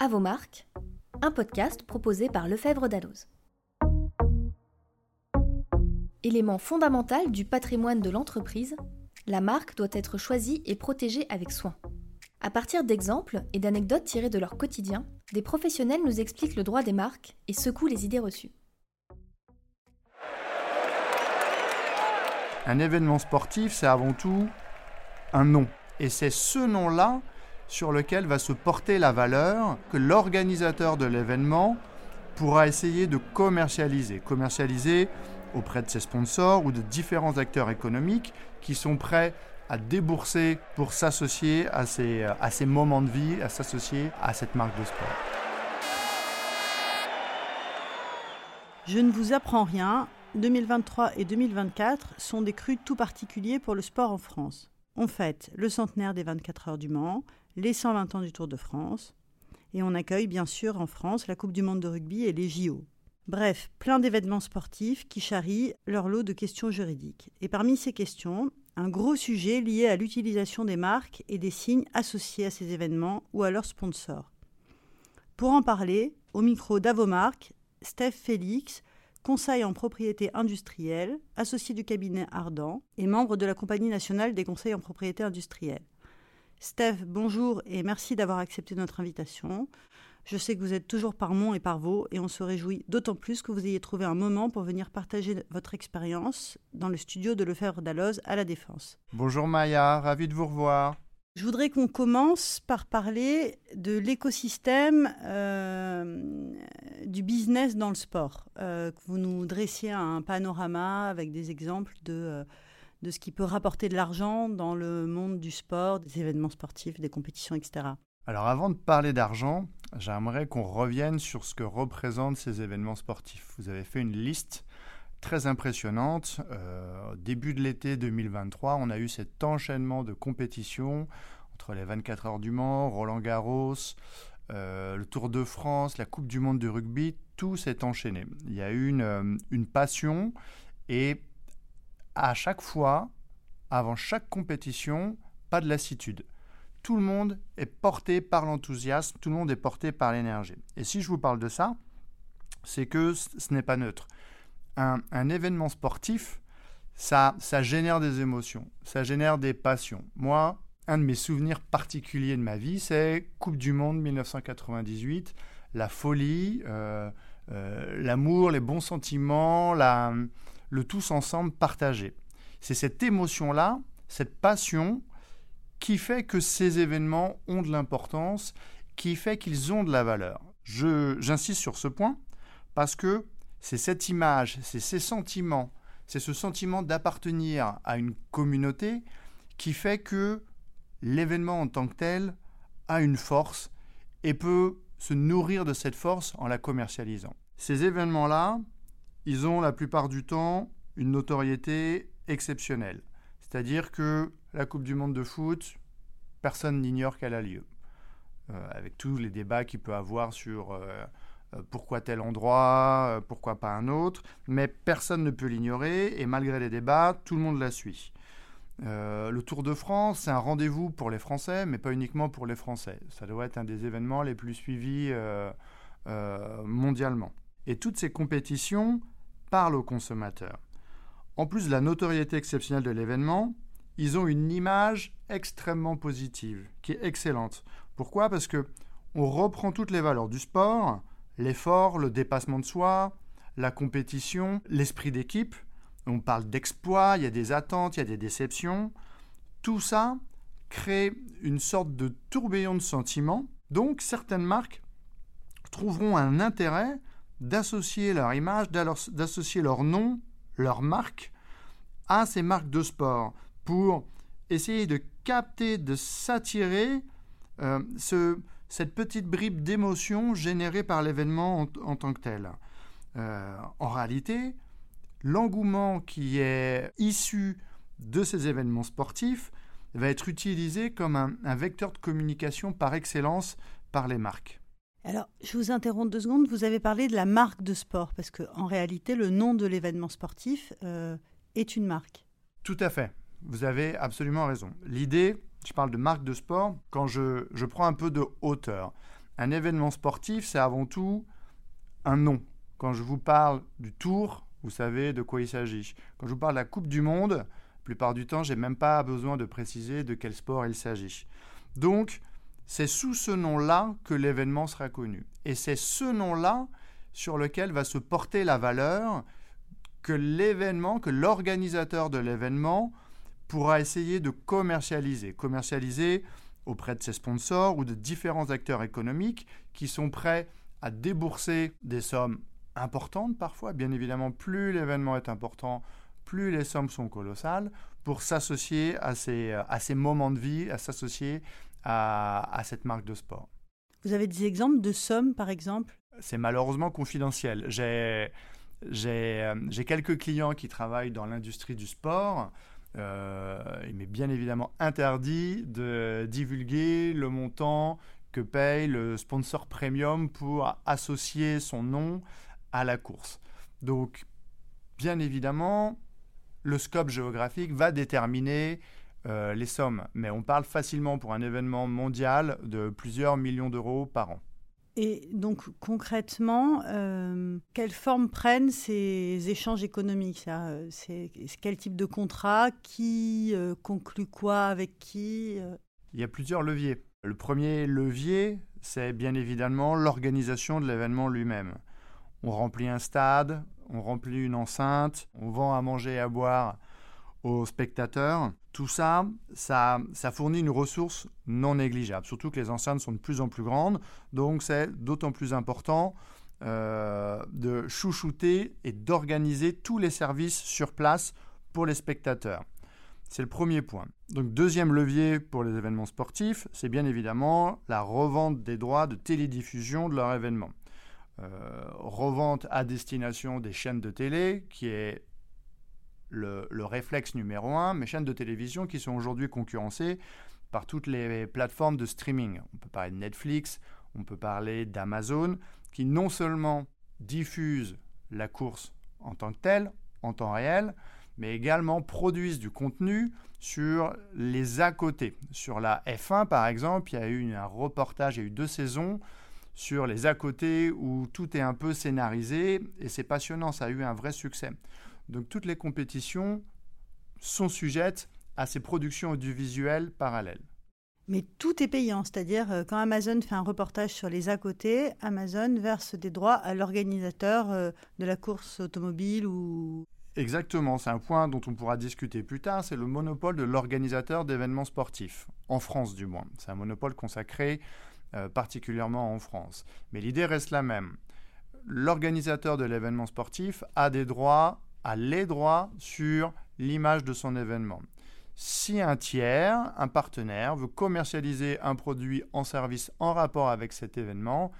À vos marques, un podcast proposé par Lefebvre Dalloz. Élément fondamental du patrimoine de l'entreprise, la marque doit être choisie et protégée avec soin. À partir d'exemples et d'anecdotes tirées de leur quotidien, des professionnels nous expliquent le droit des marques et secouent les idées reçues. Un événement sportif, c'est avant tout un nom. Et c'est ce nom-là sur lequel va se porter la valeur que l'organisateur de l'événement pourra essayer de commercialiser. Commercialiser auprès de ses sponsors ou de différents acteurs économiques qui sont prêts à débourser pour s'associer à ces, moments de vie, à s'associer à cette marque de sport. Je ne vous apprends rien, 2023 et 2024 sont des crues tout particuliers pour le sport en France. On fête le centenaire des 24 heures du Mans, les 120 ans du Tour de France, et on accueille bien sûr en France la Coupe du Monde de rugby et les JO. Bref, plein d'événements sportifs qui charrient leur lot de questions juridiques. Et parmi ces questions, un gros sujet lié à l'utilisation des marques et des signes associés à ces événements ou à leurs sponsors. Pour en parler, au micro d'Avomark, Steph Félix, conseil en propriété industrielle, associé du cabinet Ardent et membre de la Compagnie nationale des conseils en propriété industrielle. Steph, bonjour et merci d'avoir accepté notre invitation. Je sais que vous êtes toujours par Mont et par Vaux et on se réjouit d'autant plus que vous ayez trouvé un moment pour venir partager votre expérience dans le studio de Lefebvre d'Alloz à La Défense. Bonjour Maya, ravi de vous revoir. Je voudrais qu'on commence par parler de l'écosystème euh, du business dans le sport. Euh, que vous nous dressiez un panorama avec des exemples de, euh, de ce qui peut rapporter de l'argent dans le monde du sport, des événements sportifs, des compétitions, etc. Alors avant de parler d'argent, j'aimerais qu'on revienne sur ce que représentent ces événements sportifs. Vous avez fait une liste très impressionnante. Euh, au début de l'été 2023, on a eu cet enchaînement de compétitions entre les 24 heures du Mans, Roland Garros, euh, le Tour de France, la Coupe du Monde de rugby, tout s'est enchaîné. Il y a eu une, euh, une passion et à chaque fois, avant chaque compétition, pas de lassitude tout le monde est porté par l'enthousiasme, tout le monde est porté par l'énergie. Et si je vous parle de ça, c'est que ce n'est pas neutre. Un, événement sportif, ça, génère des émotions, ça génère des passions. Moi, un de mes souvenirs particuliers de ma vie, c'est Coupe du Monde 1998, la folie, euh, euh, l'amour, les bons sentiments, la, le tous ensemble partagé. C'est cette émotion-là, cette passion qui fait que ces événements ont de l'importance, qui fait qu'ils ont de la valeur. J'insiste sur ce point parce que c'est cette image, c'est ces sentiments, c'est ce sentiment d'appartenir à une communauté qui fait que l'événement en tant que tel a une force et peut se nourrir de cette force en la commercialisant. Ces événements-là, ils ont la plupart du temps une notoriété exceptionnelle. C'est-à-dire que la Coupe du Monde de foot, personne n'ignore qu'elle a lieu. Euh, avec tous les débats qu'il peut avoir sur euh, euh, pourquoi tel endroit, pourquoi pas un autre, mais personne ne peut l'ignorer et malgré les débats, tout le monde la suit. le Tour de France, c'est un rendez-vous pour les Français, mais pas uniquement pour les Français. Ça doit être un des événements les plus suivis mondialement. Et toutes ces compétitions parlent aux consommateurs. En plus de la notoriété exceptionnelle de l'événement, ils ont une image extrêmement positive, qui est excellente. Pourquoi? Parce que on reprend toutes les valeurs du sport, l'effort, le dépassement de soi, la compétition, l'esprit d'équipe. On parle d'exploit, il y a des attentes, il y a des déceptions. Tout ça crée une sorte de tourbillon de sentiments. Donc certaines marques trouveront un intérêt d'associer leur image, d'associer leur nom, leur marque à ces marques de sport pour essayer de capter, de s'attirer euh, ce, cette petite bribe d'émotion générée par l'événement en, tant que tel. Euh, en réalité, l'engouement qui est issu de ces événements sportifs va être utilisé comme un, vecteur de communication par excellence par les marques. Alors, je vous interromps deux secondes. Vous avez parlé de la marque de sport, parce qu'en réalité, le nom de l'événement sportif euh, est une marque. Tout à fait. Vous avez absolument raison. L'idée, je parle de marque de sport, quand je, prends un peu de hauteur. Un événement sportif, c'est avant tout un nom. Quand je vous parle du Tour, vous savez de quoi il s'agit. Quand je vous parle de la Coupe du Monde, la plupart du temps, j'ai même pas besoin de préciser de quel sport il s'agit. Donc, c'est sous ce nom-là que l'événement sera connu. Et c'est ce nom-là sur lequel va se porter la valeur que l'événement, que l'organisateur de l'événement pourra essayer de commercialiser. Commercialiser auprès de ses sponsors ou de différents acteurs économiques qui sont prêts à débourser des sommes importantes parfois. Bien évidemment, plus l'événement est important, plus les sommes sont colossales pour s'associer à ces, à ces moments de vie, à s'associer à, cette marque de sport. Vous avez des exemples de sommes, par exemple? C'est malheureusement confidentiel. J'ai, j'ai, euh, j'ai quelques clients qui travaillent dans l'industrie du sport. Euh, il m'est bien évidemment interdit de divulguer le montant que paye le sponsor premium pour associer son nom à la course. Donc, bien évidemment, le scope géographique va déterminer euh, les sommes, mais on parle facilement pour un événement mondial de plusieurs millions d'euros par an. Et donc concrètement, euh, quelle forme prennent ces échanges économiques C'est quel type de contrat? Qui euh, conclut quoi? Avec qui Il y a plusieurs leviers. Le premier levier, c'est bien évidemment l'organisation de l'événement lui-même. On remplit un stade, on remplit une enceinte, on vend à manger et à boire aux spectateurs. Tout ça, ça, fournit une ressource non négligeable, surtout que les enceintes sont de plus en plus grandes, donc c'est d'autant plus important euh, de chouchouter et d'organiser tous les services sur place pour les spectateurs. C'est le premier point. Donc deuxième levier pour les événements sportifs, c'est bien évidemment la revente des droits de télédiffusion de leur événement. Euh, revente à destination des chaînes de télé, qui est le, réflexe numéro un, mes chaînes de télévision qui sont aujourd'hui concurrencées par toutes les plateformes de streaming. On peut parler de Netflix, on peut parler d'Amazon, qui non seulement diffusent la course en tant que telle, en temps réel, mais également produisent du contenu sur les à côté. Sur la F1, par exemple, il y a eu un reportage, il y a eu deux saisons sur les à côté où tout est un peu scénarisé et c'est passionnant, ça a eu un vrai succès. Donc toutes les compétitions sont sujettes à ces productions audiovisuelles parallèles. Mais tout est payant, c'est-à-dire euh, quand Amazon fait un reportage sur les à côté, Amazon verse des droits à l'organisateur euh, de la course automobile ou... Exactement, c'est un point dont on pourra discuter plus tard, c'est le monopole de l'organisateur d'événements sportifs, en France du moins. C'est un monopole consacré euh, particulièrement en France. Mais l'idée reste la même. L'organisateur de l'événement sportif a des droits a les droits sur l'image de son événement. Si un tiers, un partenaire, veut commercialiser un produit en service en rapport avec cet événement,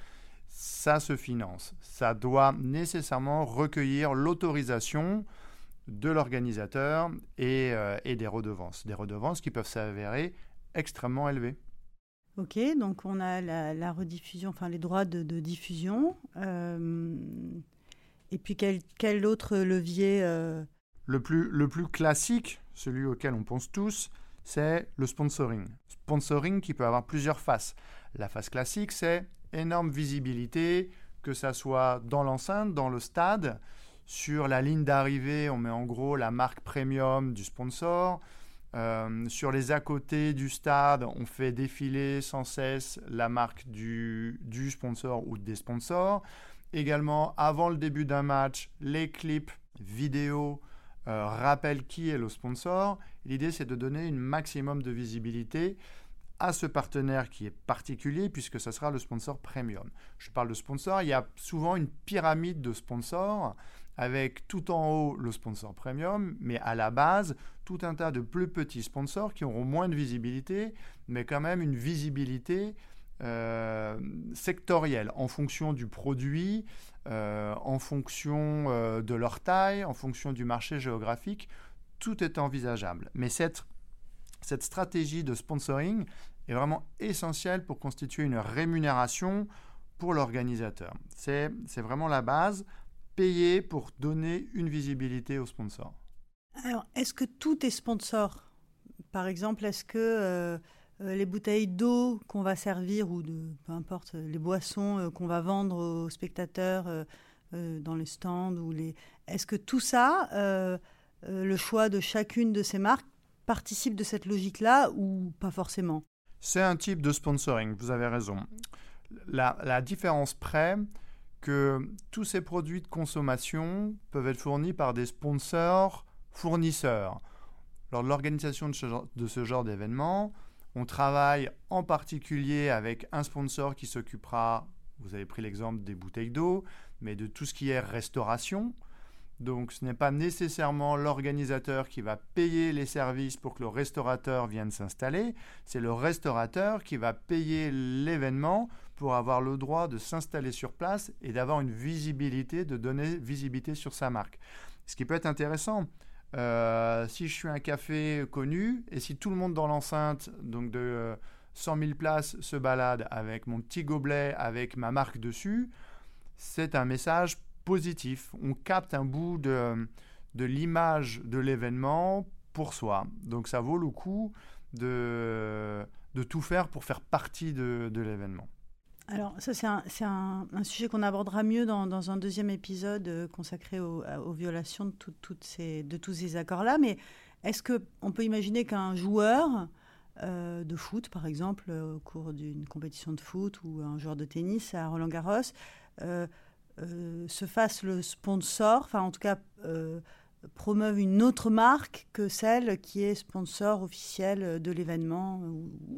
ça se finance. Ça doit nécessairement recueillir l'autorisation de l'organisateur et, euh, des redevances. Des redevances qui peuvent s'avérer extrêmement élevées. Ok, donc on a la, rediffusion, enfin les droits de, diffusion. Euh, et puis quel, autre levier euh le, plus, le plus classique, celui auquel on pense tous, c'est le sponsoring. Sponsoring qui peut avoir plusieurs faces. La face classique, c'est énorme visibilité, que ça soit dans l'enceinte, dans le stade. Sur la ligne d'arrivée, on met en gros la marque premium du sponsor. Euh, sur les à côté du stade, on fait défiler sans cesse la marque du, du sponsor ou des sponsors. Également, avant le début d'un match, les clips vidéo euh, rappellent qui est le sponsor. L'idée, c'est de donner une maximum de visibilité à ce partenaire qui est particulier puisque ce sera le sponsor premium. Je parle de sponsor, il y a souvent une pyramide de sponsors avec tout en haut le sponsor premium, mais à la base, tout un tas de plus petits sponsors qui auront moins de visibilité, mais quand même une visibilité euh, sectorielles en fonction du produit, euh, en fonction euh, de leur taille, en fonction du marché géographique. Tout est envisageable. Mais cette, cette stratégie de sponsoring est vraiment essentielle pour constituer une rémunération pour l'organisateur. C'est vraiment la base, payer pour donner une visibilité au sponsor. Alors, est-ce que tout est sponsor? Par exemple, est-ce que les bouteilles d'eau qu'on va servir ou de peu importe les boissons qu'on va vendre aux spectateurs dans les stands ou les est-ce que tout ça le choix de chacune de ces marques participe de cette logique-là ou pas forcément? C'est un type de sponsoring, vous avez raison. La, la différence près que tous ces produits de consommation peuvent être fournis par des sponsors fournisseurs. Lors de l'organisation de ce genre d'événement, on travaille en particulier avec un sponsor qui s'occupera, vous avez pris l'exemple des bouteilles d'eau, mais de tout ce qui est restauration, donc ce n'est pas nécessairement l'organisateur qui va payer les services pour que le restaurateur vienne s'installer, c'est le restaurateur qui va payer l'événement pour avoir le droit de s'installer sur place et d'avoir une visibilité, de donner visibilité sur sa marque. Ce qui peut être intéressant, euh, si je suis un café connu et si tout le monde dans l'enceinte, donc de 100 000 places, se balade avec mon petit gobelet avec ma marque dessus, c'est un message positif. On capte un bout de, l'image de l'événement pour soi. Donc ça vaut le coup de, tout faire pour faire partie de l'événement. Alors ça c'est un, sujet qu'on abordera mieux dans, un deuxième épisode euh, consacré aux, violations de, tous ces accords-là. Mais est-ce qu'on peut imaginer qu'un joueur euh, de foot, par exemple, euh, au cours d'une compétition de foot ou un joueur de tennis à Roland Garros, se fasse le sponsor, enfin en tout cas promeuve une autre marque que celle qui est sponsor officiel de l'événement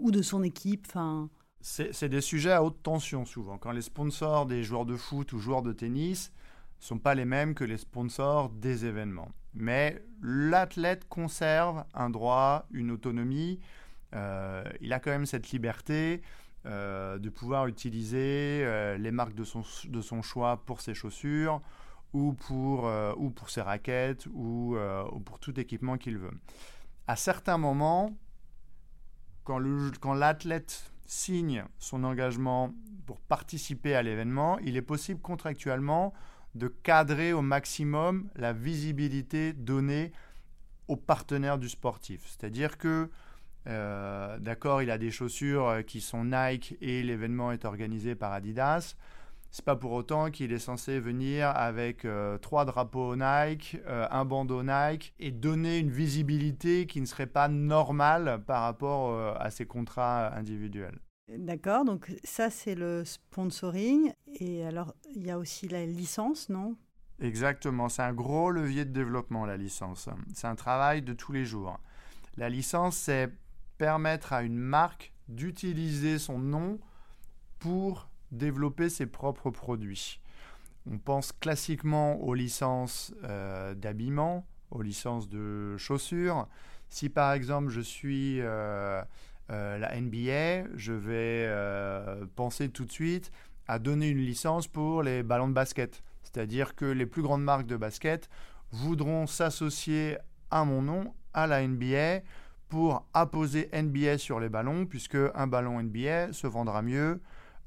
ou, de son équipe. Enfin. C'est des sujets à haute tension souvent. Quand les sponsors des joueurs de foot ou joueurs de tennis sont pas les mêmes que les sponsors des événements. Mais l'athlète conserve un droit, une autonomie. Euh, il a quand même cette liberté. Euh, de pouvoir utiliser euh, les marques de son, choix pour ses chaussures ou pour, ou pour ses raquettes ou, pour tout équipement qu'il veut. À certains moments, quand l'athlète signe son engagement pour participer à l'événement, il est possible contractuellement de cadrer au maximum la visibilité donnée aux partenaires du sportif. C'est-à-dire que euh, d'accord, il a des chaussures qui sont Nike et l'événement est organisé par Adidas. C'est pas pour autant qu'il est censé venir avec euh, trois drapeaux Nike, un bandeau Nike et donner une visibilité qui ne serait pas normale par rapport à ses contrats individuels. D'accord, donc ça c'est le sponsoring. Et alors il y a aussi la licence, non? Exactement, c'est un gros levier de développement la licence. C'est un travail de tous les jours. La licence, c'est permettre à une marque d'utiliser son nom pour développer ses propres produits. On pense classiquement aux licences euh, d'habillement, aux licences de chaussures. Si par exemple je suis euh, euh, la NBA, je vais penser tout de suite à donner une licence pour les ballons de basket. C'est-à-dire que les plus grandes marques de basket voudront s'associer à mon nom, à la NBA, pour apposer NBA sur les ballons, puisque un ballon NBA se vendra mieux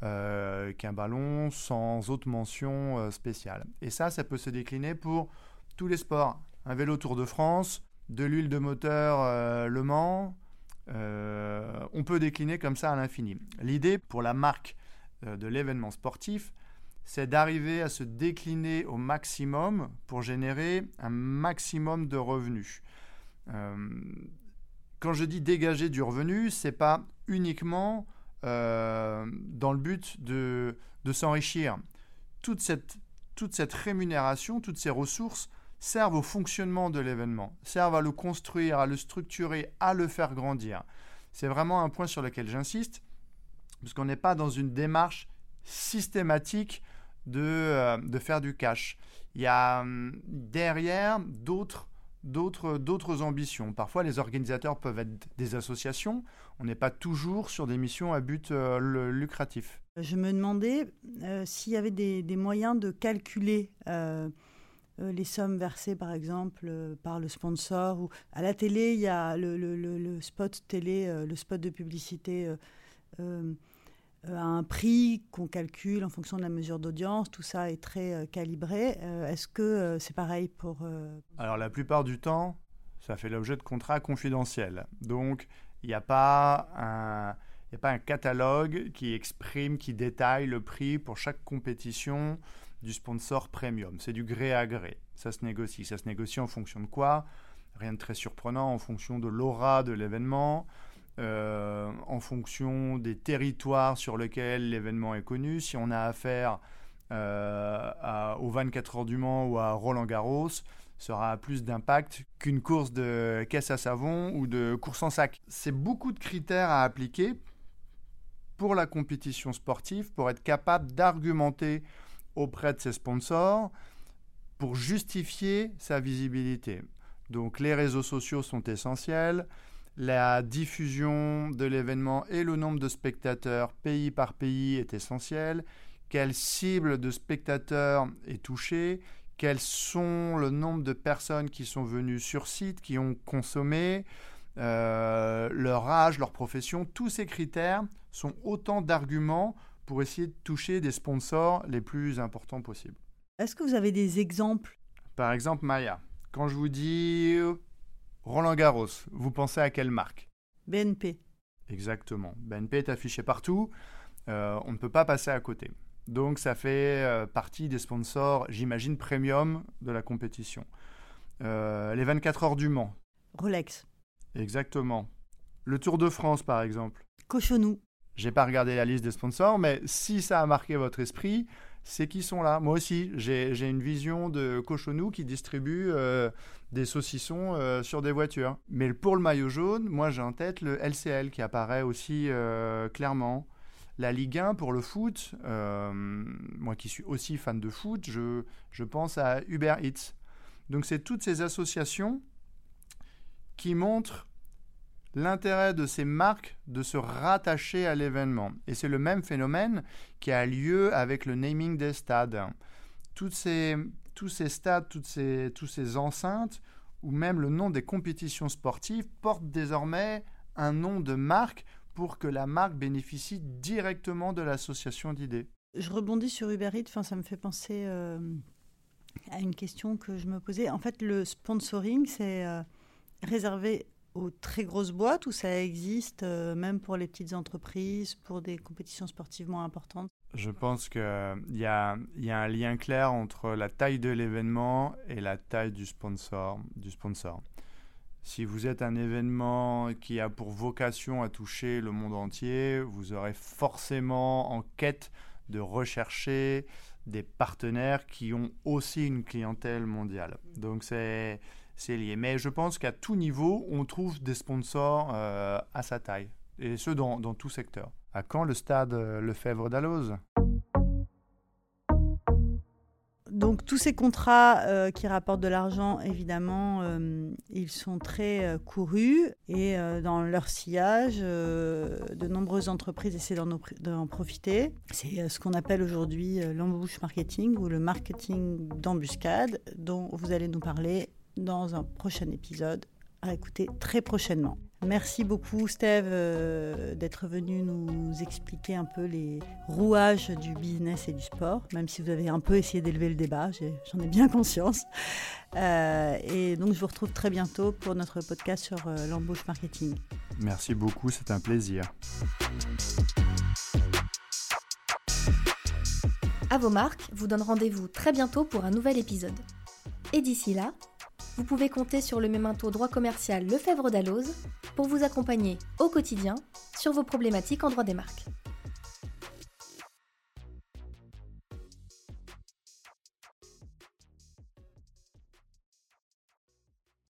euh, qu'un ballon sans autre mention euh, spéciale. Et ça, ça peut se décliner pour tous les sports. Un vélo Tour de France, de l'huile de moteur euh, Le Mans, on peut décliner comme ça à l'infini. L'idée pour la marque de l'événement sportif, c'est d'arriver à se décliner au maximum pour générer un maximum de revenus quand je dis dégager du revenu, c'est pas uniquement euh, dans le but de, s'enrichir. Toute cette, rémunération, toutes ces ressources servent au fonctionnement de l'événement, servent à le construire, à le structurer, à le faire grandir. C'est vraiment un point sur lequel j'insiste, parce qu'on n'est pas dans une démarche systématique de, euh, faire du cash. Il y a hum, derrière d'autres d'autres ambitions. Parfois, les organisateurs peuvent être des associations. On n'est pas toujours sur des missions à but euh, lucratif. Je me demandais euh, s'il y avait des, moyens de calculer euh, les sommes versées, par exemple, par le sponsor. Ou à la télé, il y a le, le spot télé, le spot de publicité à un prix qu'on calcule en fonction de la mesure d'audience. Tout ça est très euh, calibré. Euh, est-ce que c'est pareil pour... Alors la plupart du temps, ça fait l'objet de contrats confidentiels. Donc Il n'y a il n'y a pas un catalogue qui exprime, qui détaille le prix pour chaque compétition du sponsor premium. C'est du gré à gré. Ça se négocie. Ça se négocie en fonction de quoi? Rien de très surprenant, en fonction de l'aura de l'événement, euh, en fonction des territoires sur lesquels l'événement est connu. Si on a affaire euh, à, aux 24 heures du Mans ou à Roland Garros, ça aura plus d'impact qu'une course de caisse à savon ou de course en sac. C'est beaucoup de critères à appliquer pour la compétition sportive, pour être capable d'argumenter auprès de ses sponsors pour justifier sa visibilité. Donc les réseaux sociaux sont essentiels, la diffusion de l'événement et le nombre de spectateurs pays par pays est essentiel, quelle cible de spectateurs est touchée, quels sont le nombre de personnes qui sont venues sur site, qui ont consommé, euh, leur âge, leur profession, tous ces critères sont autant d'arguments pour essayer de toucher des sponsors les plus importants possibles. Est-ce que vous avez des exemples? Par exemple, Maya, quand je vous dis Roland Garros, vous pensez à quelle marque? BNP. Exactement. BNP est affiché partout. Euh, on ne peut pas passer à côté. Donc ça fait euh, partie des sponsors, j'imagine, premium de la compétition. les 24 heures du Mans. Rolex. Exactement. Le Tour de France, par exemple. Cochonou. J'ai pas regardé la liste des sponsors, mais si ça a marqué votre esprit, c'est qu'ils sont là. Moi aussi, j'ai une vision de Cochonou qui distribue euh, des saucissons euh, sur des voitures. Mais pour le maillot jaune, moi j'ai en tête le LCL qui apparaît aussi euh, clairement. La Ligue 1 pour le foot, moi qui suis aussi fan de foot, je, pense à Uber Eats. Donc c'est toutes ces associations qui montre l'intérêt de ces marques de se rattacher à l'événement. Et c'est le même phénomène qui a lieu avec le naming des stades. Toutes ces, tous ces stades, toutes ces, enceintes, ou même le nom des compétitions sportives, portent désormais un nom de marque pour que la marque bénéficie directement de l'association d'idées. Je rebondis sur Uber Eats, enfin, ça me fait penser euh, à une question que je me posais. En fait, le sponsoring, c'est... Euh, réservé aux très grosses boîtes ou ça existe euh, même pour les petites entreprises, pour des compétitions sportives moins importantes? Je pense qu'il y a, y a un lien clair entre la taille de l'événement et la taille du sponsor, du sponsor. Si vous êtes un événement qui a pour vocation à toucher le monde entier, vous aurez forcément en quête de rechercher des partenaires qui ont aussi une clientèle mondiale. Donc c'est c'est lié. Mais je pense qu'à tout niveau, on trouve des sponsors euh, à sa taille, et ce dans, tout secteur. À quand le stade euh, Lefebvre d'Alloz? Donc tous ces contrats euh, qui rapportent de l'argent, évidemment, ils sont très courus et dans leur sillage, de nombreuses entreprises essaient d'en profiter. C'est ce qu'on appelle aujourd'hui l'embouche marketing ou le marketing d'embuscade dont vous allez nous parler dans un prochain épisode à écouter très prochainement. Merci beaucoup Steve euh, d'être venu nous expliquer un peu les rouages du business et du sport, même si vous avez un peu essayé d'élever le débat, j'en ai, bien conscience. Euh, et donc je vous retrouve très bientôt pour notre podcast sur euh, l'embauche marketing. Merci beaucoup, c'est un plaisir. À vos marques vous donne rendez-vous très bientôt pour un nouvel épisode. Et d'ici là, vous pouvez compter sur le mémento droit commercial Lefebvre d'Alloz pour vous accompagner au quotidien sur vos problématiques en droit des marques.